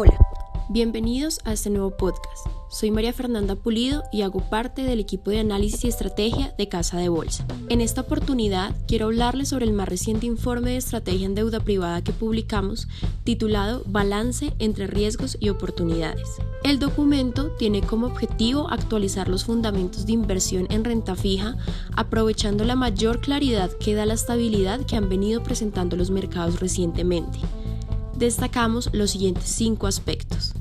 Hola, bienvenidos a este nuevo podcast. Soy María Fernanda Pulido y hago parte del equipo de análisis y estrategia de Casa de Bolsa. En esta oportunidad quiero hablarles sobre el más reciente informe de estrategia en deuda privada que publicamos titulado Balance entre riesgos y oportunidades. El documento tiene como objetivo actualizar los fundamentos de inversión en renta fija, aprovechando la mayor claridad que da la estabilidad que han venido presentando los mercados recientemente destacamos los siguientes cinco aspectos.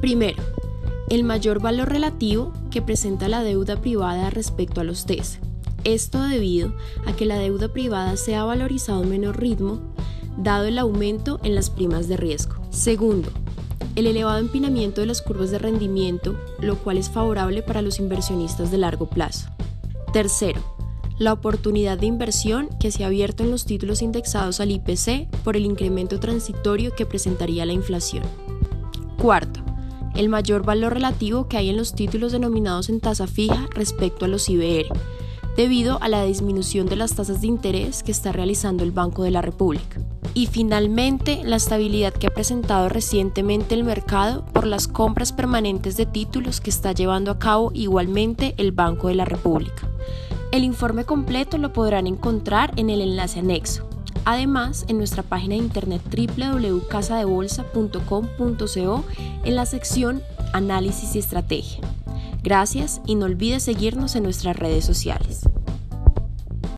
Primero, el mayor valor relativo que presenta la deuda privada respecto a los TES. Esto debido a que la deuda privada se ha valorizado a menor ritmo, dado el aumento en las primas de riesgo. Segundo, el elevado empinamiento de las curvas de rendimiento, lo cual es favorable para los inversionistas de largo plazo. Tercero, la oportunidad de inversión que se ha abierto en los títulos indexados al IPC por el incremento transitorio que presentaría la inflación. Cuarto, el mayor valor relativo que hay en los títulos denominados en tasa fija respecto a los IBR, debido a la disminución de las tasas de interés que está realizando el Banco de la República. Y finalmente, la estabilidad que ha presentado recientemente el mercado por las compras permanentes de títulos que está llevando a cabo igualmente el Banco de la República. El informe completo lo podrán encontrar en el enlace anexo. Además, en nuestra página de internet www.casadebolsa.com.co en la sección Análisis y Estrategia. Gracias y no olvides seguirnos en nuestras redes sociales.